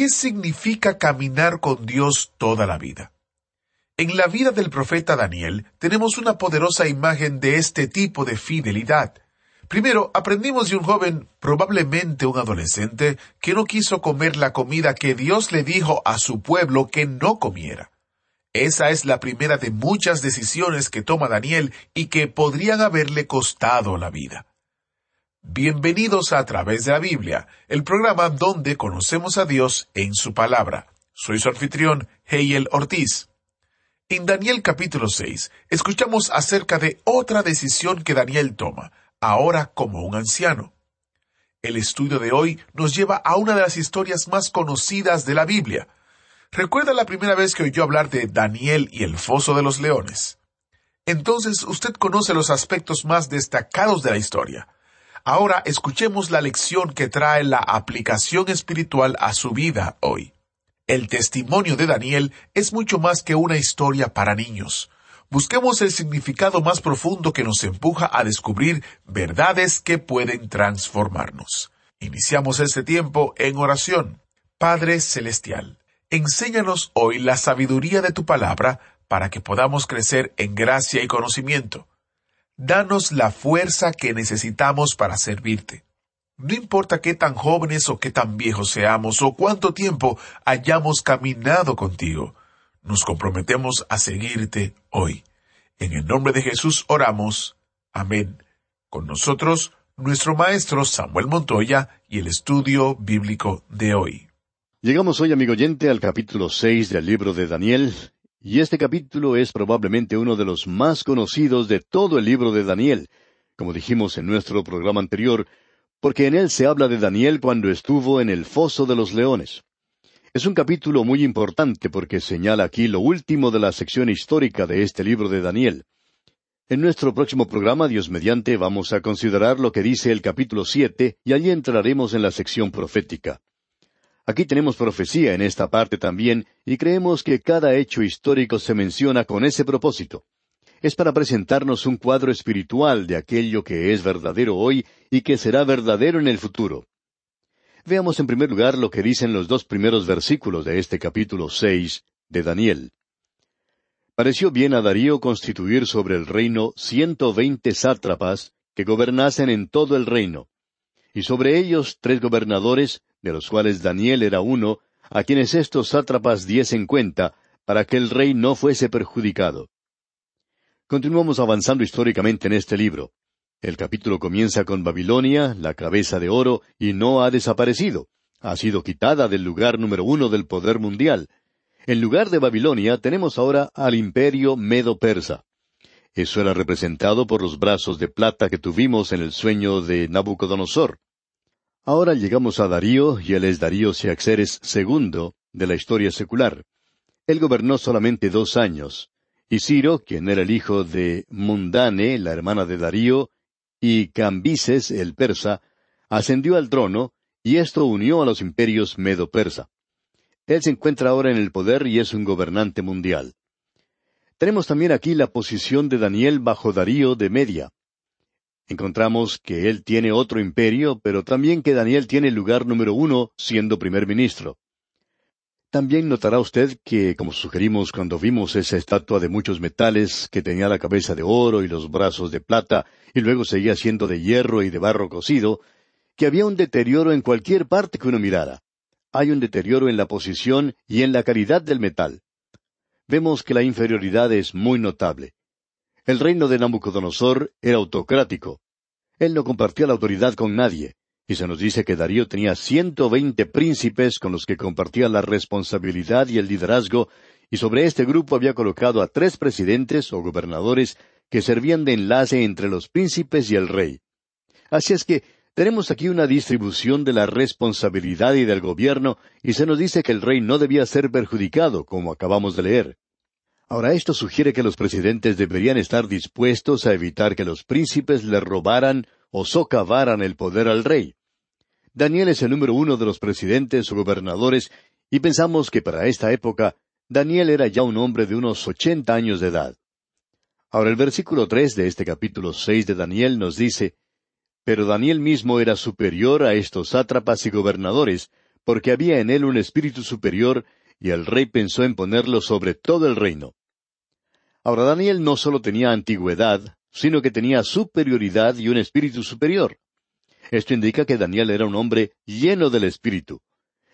¿Qué significa caminar con Dios toda la vida? En la vida del profeta Daniel tenemos una poderosa imagen de este tipo de fidelidad. Primero, aprendimos de un joven, probablemente un adolescente, que no quiso comer la comida que Dios le dijo a su pueblo que no comiera. Esa es la primera de muchas decisiones que toma Daniel y que podrían haberle costado la vida. Bienvenidos a, a través de la Biblia, el programa donde conocemos a Dios en su palabra. Soy su anfitrión, Heiel Ortiz. En Daniel capítulo 6 escuchamos acerca de otra decisión que Daniel toma, ahora como un anciano. El estudio de hoy nos lleva a una de las historias más conocidas de la Biblia. ¿Recuerda la primera vez que oyó hablar de Daniel y el foso de los leones? Entonces usted conoce los aspectos más destacados de la historia. Ahora escuchemos la lección que trae la aplicación espiritual a su vida hoy. El testimonio de Daniel es mucho más que una historia para niños. Busquemos el significado más profundo que nos empuja a descubrir verdades que pueden transformarnos. Iniciamos este tiempo en oración. Padre Celestial, enséñanos hoy la sabiduría de tu palabra para que podamos crecer en gracia y conocimiento. Danos la fuerza que necesitamos para servirte. No importa qué tan jóvenes o qué tan viejos seamos o cuánto tiempo hayamos caminado contigo, nos comprometemos a seguirte hoy. En el nombre de Jesús oramos. Amén. Con nosotros, nuestro maestro Samuel Montoya y el estudio bíblico de hoy. Llegamos hoy, amigo oyente, al capítulo seis del libro de Daniel, y este capítulo es probablemente uno de los más conocidos de todo el libro de Daniel. Como dijimos en nuestro programa anterior, porque en él se habla de Daniel cuando estuvo en el foso de los leones. Es un capítulo muy importante porque señala aquí lo último de la sección histórica de este libro de Daniel. En nuestro próximo programa, Dios mediante, vamos a considerar lo que dice el capítulo siete y allí entraremos en la sección profética. Aquí tenemos profecía en esta parte también y creemos que cada hecho histórico se menciona con ese propósito es para presentarnos un cuadro espiritual de aquello que es verdadero hoy y que será verdadero en el futuro. Veamos en primer lugar lo que dicen los dos primeros versículos de este capítulo seis de Daniel. Pareció bien a Darío constituir sobre el reino ciento veinte sátrapas que gobernasen en todo el reino, y sobre ellos tres gobernadores, de los cuales Daniel era uno, a quienes estos sátrapas diesen cuenta, para que el rey no fuese perjudicado. Continuamos avanzando históricamente en este libro. El capítulo comienza con Babilonia, la cabeza de oro, y no ha desaparecido. Ha sido quitada del lugar número uno del poder mundial. En lugar de Babilonia tenemos ahora al imperio medo-persa. Eso era representado por los brazos de plata que tuvimos en el sueño de Nabucodonosor. Ahora llegamos a Darío, y él es Darío Siaxeres II de la historia secular. Él gobernó solamente dos años, y Ciro, quien era el hijo de Mundane, la hermana de Darío, y Cambises, el persa, ascendió al trono, y esto unió a los imperios medo-persa. Él se encuentra ahora en el poder y es un gobernante mundial. Tenemos también aquí la posición de Daniel bajo Darío de Media. Encontramos que él tiene otro imperio, pero también que Daniel tiene lugar número uno siendo primer ministro. También notará usted que, como sugerimos cuando vimos esa estatua de muchos metales que tenía la cabeza de oro y los brazos de plata, y luego seguía siendo de hierro y de barro cocido, que había un deterioro en cualquier parte que uno mirara. Hay un deterioro en la posición y en la calidad del metal. Vemos que la inferioridad es muy notable. El reino de Nabucodonosor era autocrático. Él no compartía la autoridad con nadie. Y se nos dice que Darío tenía ciento veinte príncipes con los que compartía la responsabilidad y el liderazgo, y sobre este grupo había colocado a tres presidentes o gobernadores que servían de enlace entre los príncipes y el rey. Así es que Tenemos aquí una distribución de la responsabilidad y del gobierno, y se nos dice que el rey no debía ser perjudicado, como acabamos de leer. Ahora esto sugiere que los presidentes deberían estar dispuestos a evitar que los príncipes le robaran o socavaran el poder al rey. Daniel es el número uno de los presidentes o gobernadores, y pensamos que para esta época Daniel era ya un hombre de unos ochenta años de edad. Ahora el versículo tres de este capítulo seis de Daniel nos dice Pero Daniel mismo era superior a estos sátrapas y gobernadores, porque había en él un espíritu superior, y el rey pensó en ponerlo sobre todo el reino. Ahora Daniel no solo tenía antigüedad, sino que tenía superioridad y un espíritu superior. Esto indica que Daniel era un hombre lleno del espíritu.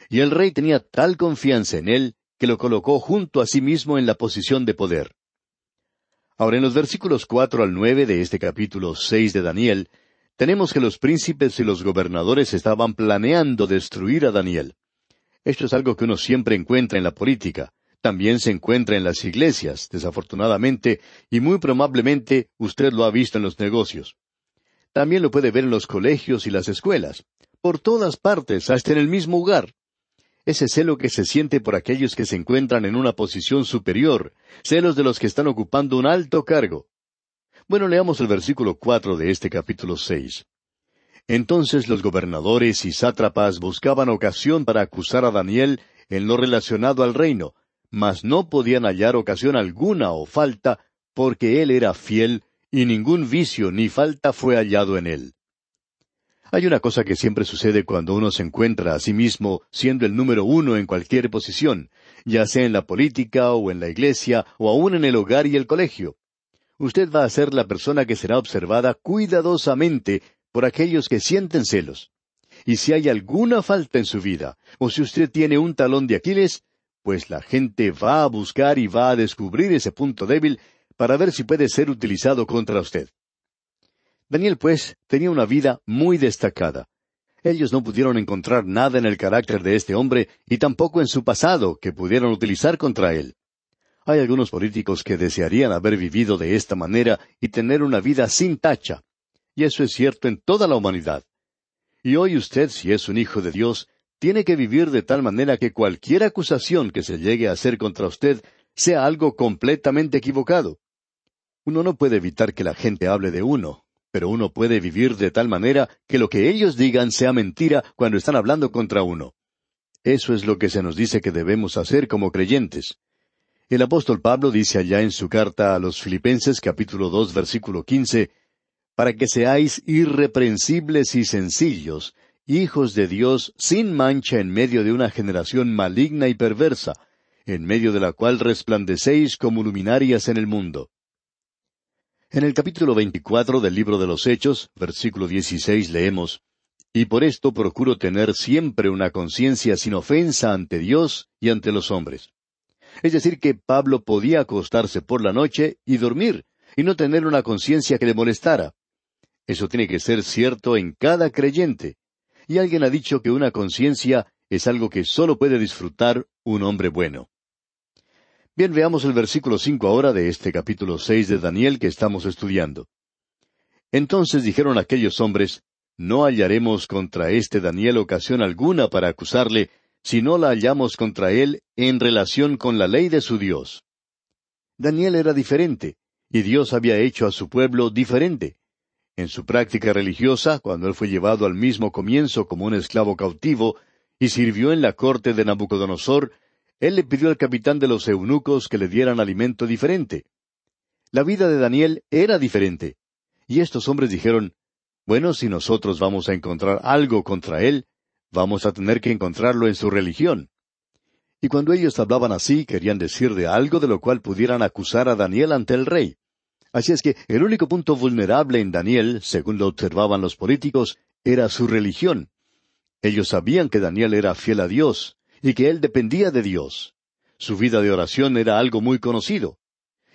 Y el rey tenía tal confianza en él que lo colocó junto a sí mismo en la posición de poder. Ahora en los versículos cuatro al nueve de este capítulo seis de Daniel, tenemos que los príncipes y los gobernadores estaban planeando destruir a Daniel. Esto es algo que uno siempre encuentra en la política. También se encuentra en las iglesias, desafortunadamente, y muy probablemente usted lo ha visto en los negocios. También lo puede ver en los colegios y las escuelas. Por todas partes, hasta en el mismo lugar. Ese celo que se siente por aquellos que se encuentran en una posición superior, celos de los que están ocupando un alto cargo. Bueno, leamos el versículo cuatro de este capítulo seis. Entonces los gobernadores y sátrapas buscaban ocasión para acusar a Daniel en lo relacionado al reino, mas no podían hallar ocasión alguna o falta, porque él era fiel y ningún vicio ni falta fue hallado en él. Hay una cosa que siempre sucede cuando uno se encuentra a sí mismo siendo el número uno en cualquier posición, ya sea en la política o en la iglesia o aún en el hogar y el colegio. Usted va a ser la persona que será observada cuidadosamente por aquellos que sienten celos. Y si hay alguna falta en su vida, o si usted tiene un talón de Aquiles, pues la gente va a buscar y va a descubrir ese punto débil para ver si puede ser utilizado contra usted. Daniel, pues, tenía una vida muy destacada. Ellos no pudieron encontrar nada en el carácter de este hombre y tampoco en su pasado que pudieran utilizar contra él. Hay algunos políticos que desearían haber vivido de esta manera y tener una vida sin tacha. Y eso es cierto en toda la humanidad. Y hoy usted, si es un hijo de Dios, tiene que vivir de tal manera que cualquier acusación que se llegue a hacer contra usted sea algo completamente equivocado. Uno no puede evitar que la gente hable de uno, pero uno puede vivir de tal manera que lo que ellos digan sea mentira cuando están hablando contra uno. Eso es lo que se nos dice que debemos hacer como creyentes. El apóstol Pablo dice allá en su carta a los Filipenses capítulo dos versículo quince, para que seáis irreprensibles y sencillos, hijos de Dios sin mancha en medio de una generación maligna y perversa, en medio de la cual resplandecéis como luminarias en el mundo. En el capítulo veinticuatro del libro de los Hechos, versículo dieciséis, leemos Y por esto procuro tener siempre una conciencia sin ofensa ante Dios y ante los hombres. Es decir, que Pablo podía acostarse por la noche y dormir, y no tener una conciencia que le molestara. Eso tiene que ser cierto en cada creyente. Y alguien ha dicho que una conciencia es algo que solo puede disfrutar un hombre bueno. Bien, veamos el versículo cinco ahora de este capítulo seis de Daniel que estamos estudiando. Entonces dijeron aquellos hombres, No hallaremos contra este Daniel ocasión alguna para acusarle, si no la hallamos contra él en relación con la ley de su Dios. Daniel era diferente, y Dios había hecho a su pueblo diferente. En su práctica religiosa, cuando él fue llevado al mismo comienzo como un esclavo cautivo, y sirvió en la corte de Nabucodonosor, él le pidió al capitán de los eunucos que le dieran alimento diferente. La vida de Daniel era diferente. Y estos hombres dijeron, bueno, si nosotros vamos a encontrar algo contra él, vamos a tener que encontrarlo en su religión. Y cuando ellos hablaban así, querían decir de algo de lo cual pudieran acusar a Daniel ante el rey. Así es que el único punto vulnerable en Daniel, según lo observaban los políticos, era su religión. Ellos sabían que Daniel era fiel a Dios, y que él dependía de Dios. Su vida de oración era algo muy conocido.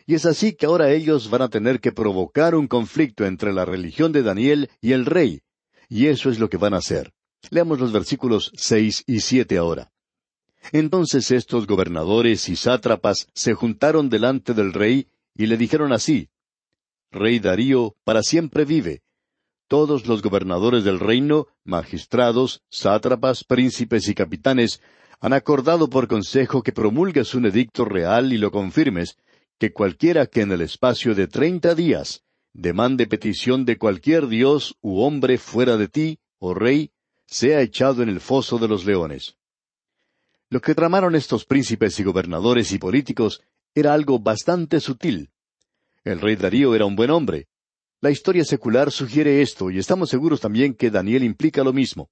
Y es así que ahora ellos van a tener que provocar un conflicto entre la religión de Daniel y el rey. Y eso es lo que van a hacer. Leamos los versículos seis y siete ahora. Entonces estos gobernadores y sátrapas se juntaron delante del rey y le dijeron así, Rey Darío, para siempre vive. todos los gobernadores del reino, magistrados, sátrapas, príncipes y capitanes, han acordado por consejo que promulgues un edicto real y lo confirmes, que cualquiera que en el espacio de treinta días demande petición de cualquier dios u hombre fuera de ti, oh rey, sea echado en el foso de los leones. Lo que tramaron estos príncipes y gobernadores y políticos era algo bastante sutil. El rey Darío era un buen hombre. La historia secular sugiere esto y estamos seguros también que Daniel implica lo mismo.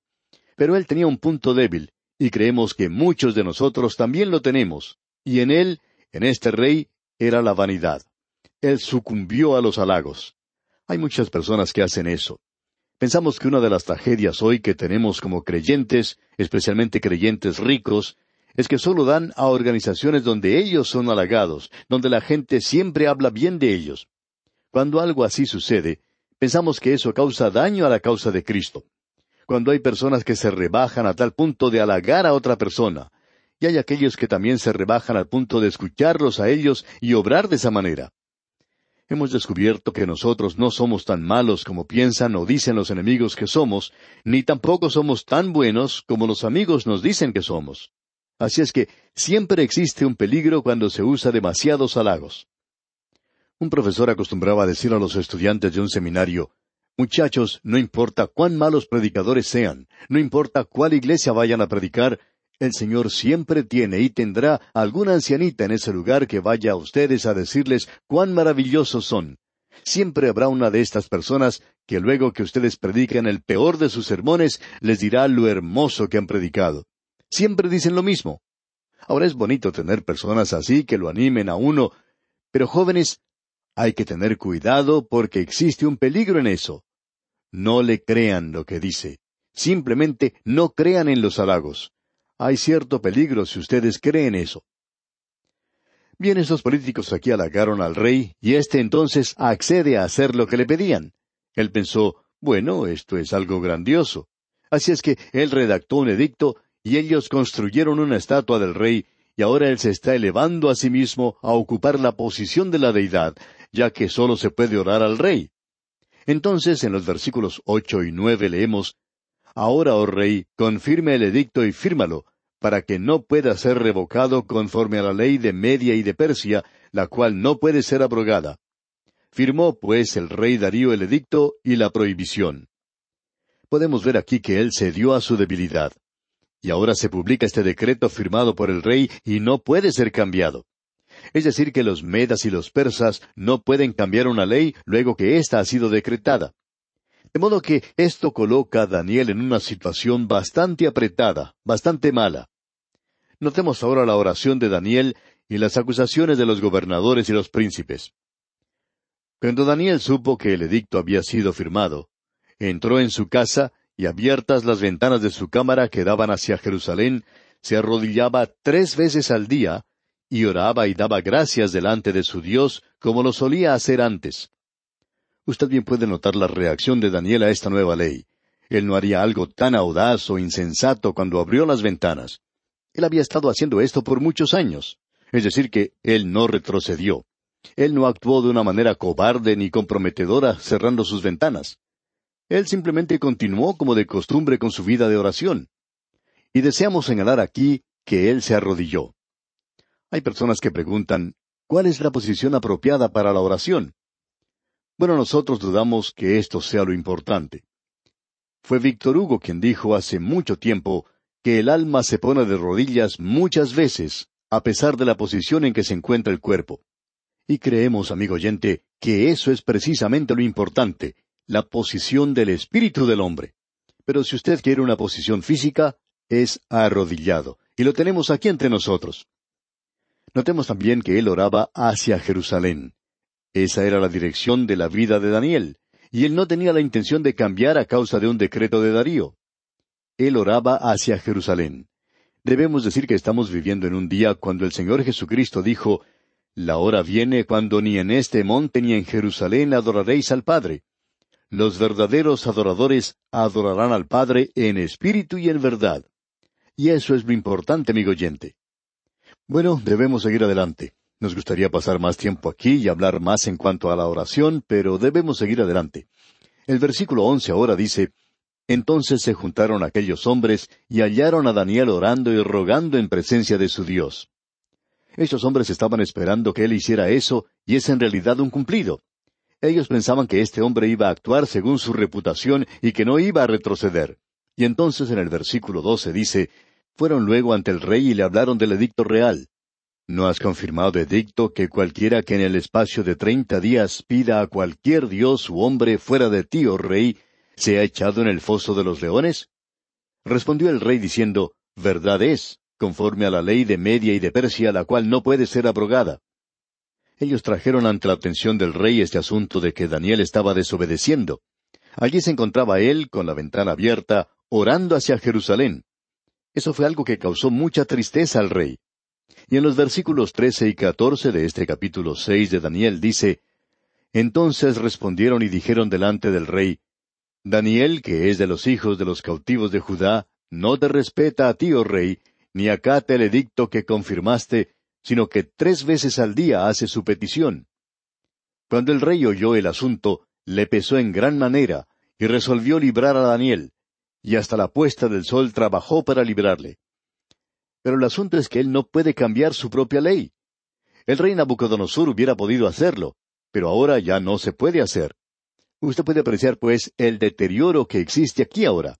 Pero él tenía un punto débil, y creemos que muchos de nosotros también lo tenemos, y en él, en este rey, era la vanidad. Él sucumbió a los halagos. Hay muchas personas que hacen eso. Pensamos que una de las tragedias hoy que tenemos como creyentes, especialmente creyentes ricos, es que solo dan a organizaciones donde ellos son halagados, donde la gente siempre habla bien de ellos. Cuando algo así sucede, pensamos que eso causa daño a la causa de Cristo. Cuando hay personas que se rebajan a tal punto de halagar a otra persona, y hay aquellos que también se rebajan al punto de escucharlos a ellos y obrar de esa manera. Hemos descubierto que nosotros no somos tan malos como piensan o dicen los enemigos que somos, ni tampoco somos tan buenos como los amigos nos dicen que somos. Así es que siempre existe un peligro cuando se usa demasiados halagos. Un profesor acostumbraba a decir a los estudiantes de un seminario, Muchachos, no importa cuán malos predicadores sean, no importa cuál iglesia vayan a predicar, el Señor siempre tiene y tendrá alguna ancianita en ese lugar que vaya a ustedes a decirles cuán maravillosos son. Siempre habrá una de estas personas que luego que ustedes prediquen el peor de sus sermones les dirá lo hermoso que han predicado siempre dicen lo mismo. Ahora es bonito tener personas así que lo animen a uno, pero jóvenes, hay que tener cuidado porque existe un peligro en eso. No le crean lo que dice. Simplemente no crean en los halagos. Hay cierto peligro si ustedes creen eso. Bien, esos políticos aquí halagaron al rey, y éste entonces accede a hacer lo que le pedían. Él pensó, bueno, esto es algo grandioso. Así es que él redactó un edicto y ellos construyeron una estatua del rey, y ahora él se está elevando a sí mismo a ocupar la posición de la deidad, ya que sólo se puede orar al rey. Entonces, en los versículos ocho y nueve leemos Ahora, oh rey, confirme el edicto y fírmalo, para que no pueda ser revocado conforme a la ley de Media y de Persia, la cual no puede ser abrogada. Firmó, pues, el rey Darío el edicto y la prohibición. Podemos ver aquí que él cedió a su debilidad. Y ahora se publica este decreto firmado por el rey y no puede ser cambiado. Es decir, que los medas y los persas no pueden cambiar una ley luego que ésta ha sido decretada. De modo que esto coloca a Daniel en una situación bastante apretada, bastante mala. Notemos ahora la oración de Daniel y las acusaciones de los gobernadores y los príncipes. Cuando Daniel supo que el edicto había sido firmado, entró en su casa y abiertas las ventanas de su cámara que daban hacia Jerusalén, se arrodillaba tres veces al día, y oraba y daba gracias delante de su Dios, como lo solía hacer antes. Usted bien puede notar la reacción de Daniel a esta nueva ley. Él no haría algo tan audaz o insensato cuando abrió las ventanas. Él había estado haciendo esto por muchos años. Es decir, que él no retrocedió. Él no actuó de una manera cobarde ni comprometedora cerrando sus ventanas. Él simplemente continuó como de costumbre con su vida de oración. Y deseamos señalar aquí que Él se arrodilló. Hay personas que preguntan, ¿cuál es la posición apropiada para la oración? Bueno, nosotros dudamos que esto sea lo importante. Fue Víctor Hugo quien dijo hace mucho tiempo que el alma se pone de rodillas muchas veces, a pesar de la posición en que se encuentra el cuerpo. Y creemos, amigo oyente, que eso es precisamente lo importante, la posición del espíritu del hombre. Pero si usted quiere una posición física, es arrodillado. Y lo tenemos aquí entre nosotros. Notemos también que él oraba hacia Jerusalén. Esa era la dirección de la vida de Daniel, y él no tenía la intención de cambiar a causa de un decreto de Darío. Él oraba hacia Jerusalén. Debemos decir que estamos viviendo en un día cuando el Señor Jesucristo dijo, La hora viene cuando ni en este monte ni en Jerusalén adoraréis al Padre. Los verdaderos adoradores adorarán al Padre en espíritu y en verdad. Y eso es lo importante, amigo oyente. Bueno, debemos seguir adelante. Nos gustaría pasar más tiempo aquí y hablar más en cuanto a la oración, pero debemos seguir adelante. El versículo once ahora dice, Entonces se juntaron aquellos hombres y hallaron a Daniel orando y rogando en presencia de su Dios. Estos hombres estaban esperando que él hiciera eso, y es en realidad un cumplido. Ellos pensaban que este hombre iba a actuar según su reputación y que no iba a retroceder. Y entonces en el versículo doce dice, Fueron luego ante el rey y le hablaron del edicto real. ¿No has confirmado edicto que cualquiera que en el espacio de treinta días pida a cualquier dios u hombre fuera de ti, oh rey, sea echado en el foso de los leones? Respondió el rey diciendo, Verdad es conforme a la ley de Media y de Persia, la cual no puede ser abrogada. Ellos trajeron ante la atención del rey este asunto de que Daniel estaba desobedeciendo. Allí se encontraba él, con la ventana abierta, orando hacia Jerusalén. Eso fue algo que causó mucha tristeza al rey. Y en los versículos trece y catorce de este capítulo seis de Daniel dice, Entonces respondieron y dijeron delante del rey, Daniel, que es de los hijos de los cautivos de Judá, no te respeta a ti, oh rey, ni acate el edicto que confirmaste, sino que tres veces al día hace su petición. Cuando el rey oyó el asunto, le pesó en gran manera, y resolvió librar a Daniel, y hasta la puesta del sol trabajó para librarle. Pero el asunto es que él no puede cambiar su propia ley. El rey Nabucodonosor hubiera podido hacerlo, pero ahora ya no se puede hacer. Usted puede apreciar, pues, el deterioro que existe aquí ahora.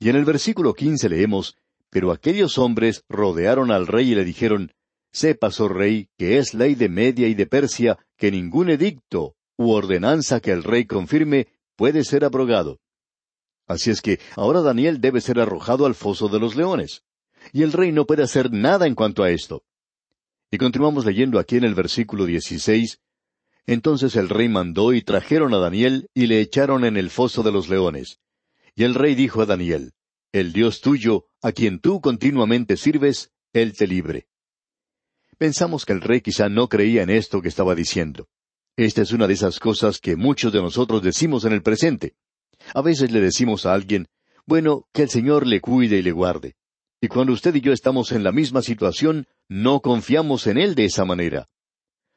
Y en el versículo quince leemos pero aquellos hombres rodearon al rey y le dijeron, Sepas, oh rey, que es ley de Media y de Persia que ningún edicto u ordenanza que el rey confirme puede ser abrogado. Así es que ahora Daniel debe ser arrojado al foso de los leones. Y el rey no puede hacer nada en cuanto a esto. Y continuamos leyendo aquí en el versículo 16. Entonces el rey mandó y trajeron a Daniel y le echaron en el foso de los leones. Y el rey dijo a Daniel, el Dios tuyo, a quien tú continuamente sirves, Él te libre. Pensamos que el rey quizá no creía en esto que estaba diciendo. Esta es una de esas cosas que muchos de nosotros decimos en el presente. A veces le decimos a alguien, bueno, que el Señor le cuide y le guarde. Y cuando usted y yo estamos en la misma situación, no confiamos en Él de esa manera.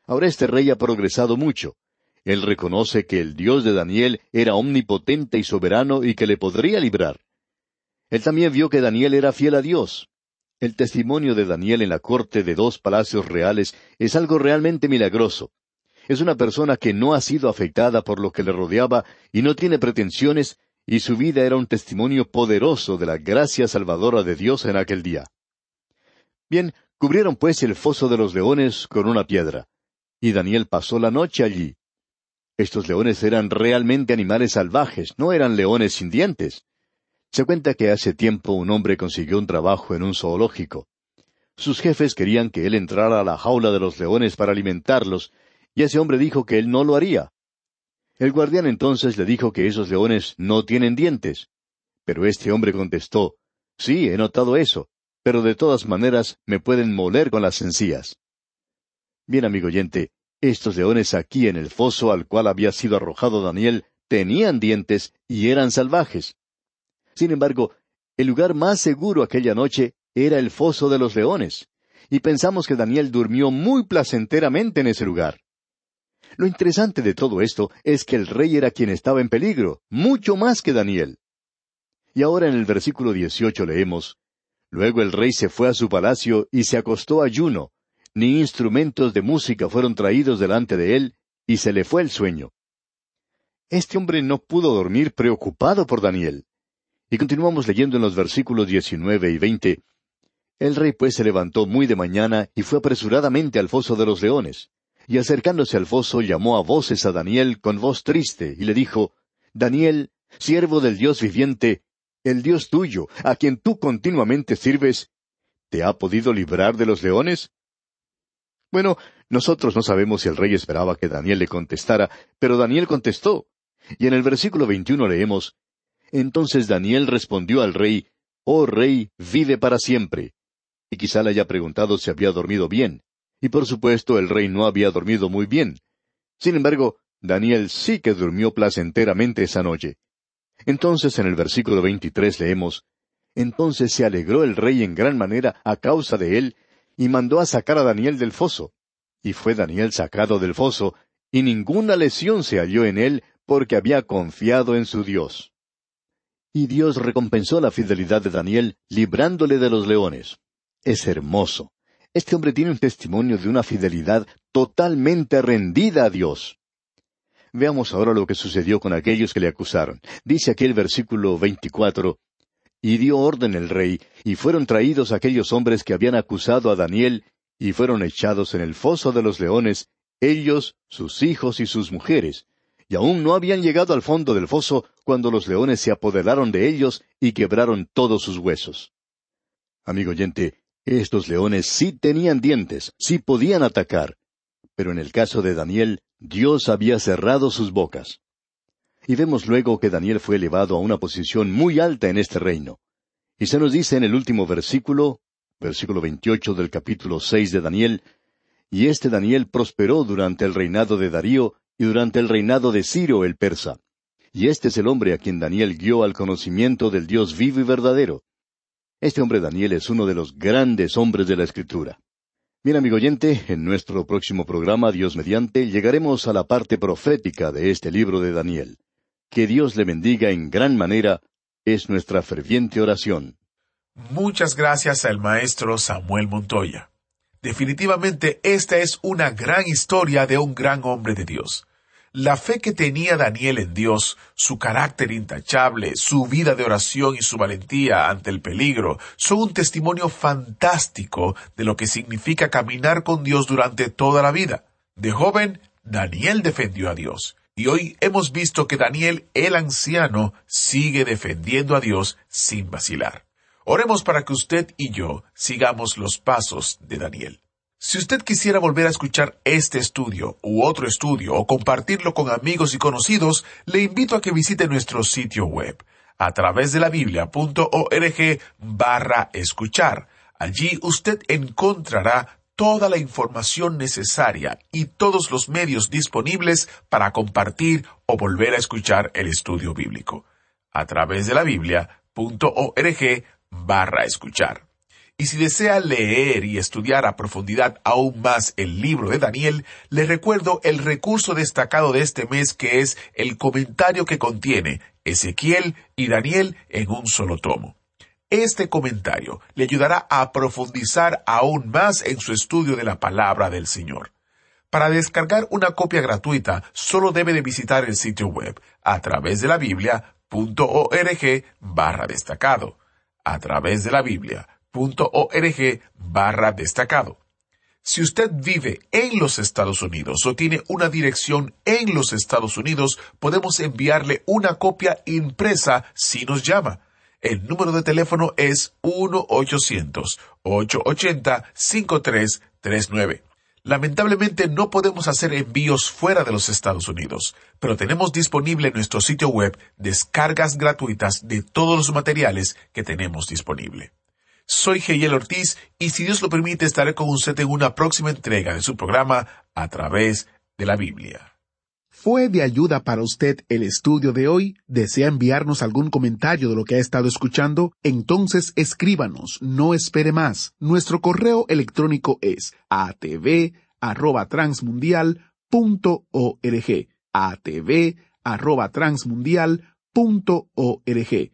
Ahora este rey ha progresado mucho. Él reconoce que el Dios de Daniel era omnipotente y soberano y que le podría librar. Él también vio que Daniel era fiel a Dios. El testimonio de Daniel en la corte de dos palacios reales es algo realmente milagroso. Es una persona que no ha sido afectada por lo que le rodeaba y no tiene pretensiones, y su vida era un testimonio poderoso de la gracia salvadora de Dios en aquel día. Bien, cubrieron pues el foso de los leones con una piedra, y Daniel pasó la noche allí. Estos leones eran realmente animales salvajes, no eran leones sin dientes. Se cuenta que hace tiempo un hombre consiguió un trabajo en un zoológico. Sus jefes querían que él entrara a la jaula de los leones para alimentarlos, y ese hombre dijo que él no lo haría. El guardián entonces le dijo que esos leones no tienen dientes. Pero este hombre contestó, Sí, he notado eso, pero de todas maneras me pueden moler con las encías. Bien, amigo oyente, estos leones aquí en el foso al cual había sido arrojado Daniel tenían dientes y eran salvajes. Sin embargo, el lugar más seguro aquella noche era el foso de los leones, y pensamos que Daniel durmió muy placenteramente en ese lugar. Lo interesante de todo esto es que el rey era quien estaba en peligro, mucho más que Daniel. Y ahora en el versículo dieciocho leemos, Luego el rey se fue a su palacio y se acostó ayuno, ni instrumentos de música fueron traídos delante de él, y se le fue el sueño. Este hombre no pudo dormir preocupado por Daniel. Y continuamos leyendo en los versículos diecinueve y veinte. El rey pues se levantó muy de mañana y fue apresuradamente al foso de los leones. Y acercándose al foso llamó a voces a Daniel con voz triste y le dijo, Daniel, siervo del Dios viviente, el Dios tuyo, a quien tú continuamente sirves, ¿te ha podido librar de los leones? Bueno, nosotros no sabemos si el rey esperaba que Daniel le contestara, pero Daniel contestó. Y en el versículo veintiuno leemos, entonces Daniel respondió al rey, Oh rey, vive para siempre. Y quizá le haya preguntado si había dormido bien. Y por supuesto el rey no había dormido muy bien. Sin embargo, Daniel sí que durmió placenteramente esa noche. Entonces en el versículo veintitrés leemos, Entonces se alegró el rey en gran manera a causa de él, y mandó a sacar a Daniel del foso. Y fue Daniel sacado del foso, y ninguna lesión se halló en él, porque había confiado en su Dios. Y Dios recompensó la fidelidad de Daniel librándole de los leones. Es hermoso. Este hombre tiene un testimonio de una fidelidad totalmente rendida a Dios. Veamos ahora lo que sucedió con aquellos que le acusaron. Dice aquí el versículo 24, Y dio orden el rey, y fueron traídos aquellos hombres que habían acusado a Daniel, y fueron echados en el foso de los leones, ellos, sus hijos y sus mujeres, y aún no habían llegado al fondo del foso cuando los leones se apoderaron de ellos y quebraron todos sus huesos. Amigo oyente, estos leones sí tenían dientes, sí podían atacar, pero en el caso de Daniel, Dios había cerrado sus bocas. Y vemos luego que Daniel fue elevado a una posición muy alta en este reino. Y se nos dice en el último versículo, versículo veintiocho del capítulo seis de Daniel, y este Daniel prosperó durante el reinado de Darío durante el reinado de Ciro el persa. Y este es el hombre a quien Daniel guió al conocimiento del Dios vivo y verdadero. Este hombre Daniel es uno de los grandes hombres de la Escritura. Bien, amigo oyente, en nuestro próximo programa, Dios mediante, llegaremos a la parte profética de este libro de Daniel. Que Dios le bendiga en gran manera es nuestra ferviente oración. Muchas gracias al maestro Samuel Montoya. Definitivamente esta es una gran historia de un gran hombre de Dios. La fe que tenía Daniel en Dios, su carácter intachable, su vida de oración y su valentía ante el peligro son un testimonio fantástico de lo que significa caminar con Dios durante toda la vida. De joven, Daniel defendió a Dios. Y hoy hemos visto que Daniel, el anciano, sigue defendiendo a Dios sin vacilar. Oremos para que usted y yo sigamos los pasos de Daniel. Si usted quisiera volver a escuchar este estudio u otro estudio o compartirlo con amigos y conocidos, le invito a que visite nuestro sitio web a través de la biblia.org barra escuchar. Allí usted encontrará toda la información necesaria y todos los medios disponibles para compartir o volver a escuchar el estudio bíblico. A través de la biblia.org barra escuchar. Y si desea leer y estudiar a profundidad aún más el libro de Daniel, le recuerdo el recurso destacado de este mes que es el comentario que contiene Ezequiel y Daniel en un solo tomo. Este comentario le ayudará a profundizar aún más en su estudio de la palabra del Señor. Para descargar una copia gratuita, solo debe de visitar el sitio web a través de la biblia.org barra destacado a través de la biblia.org barra destacado. Si usted vive en los Estados Unidos o tiene una dirección en los Estados Unidos, podemos enviarle una copia impresa si nos llama. El número de teléfono es 1-800-880-5339. Lamentablemente no podemos hacer envíos fuera de los Estados Unidos, pero tenemos disponible en nuestro sitio web descargas gratuitas de todos los materiales que tenemos disponible. Soy Geyel Ortiz y si Dios lo permite estaré con usted en una próxima entrega de su programa a través de la Biblia. ¿Fue de ayuda para usted el estudio de hoy? ¿Desea enviarnos algún comentario de lo que ha estado escuchando? Entonces escríbanos, no espere más. Nuestro correo electrónico es atv@transmundial.org. atv@transmundial.org.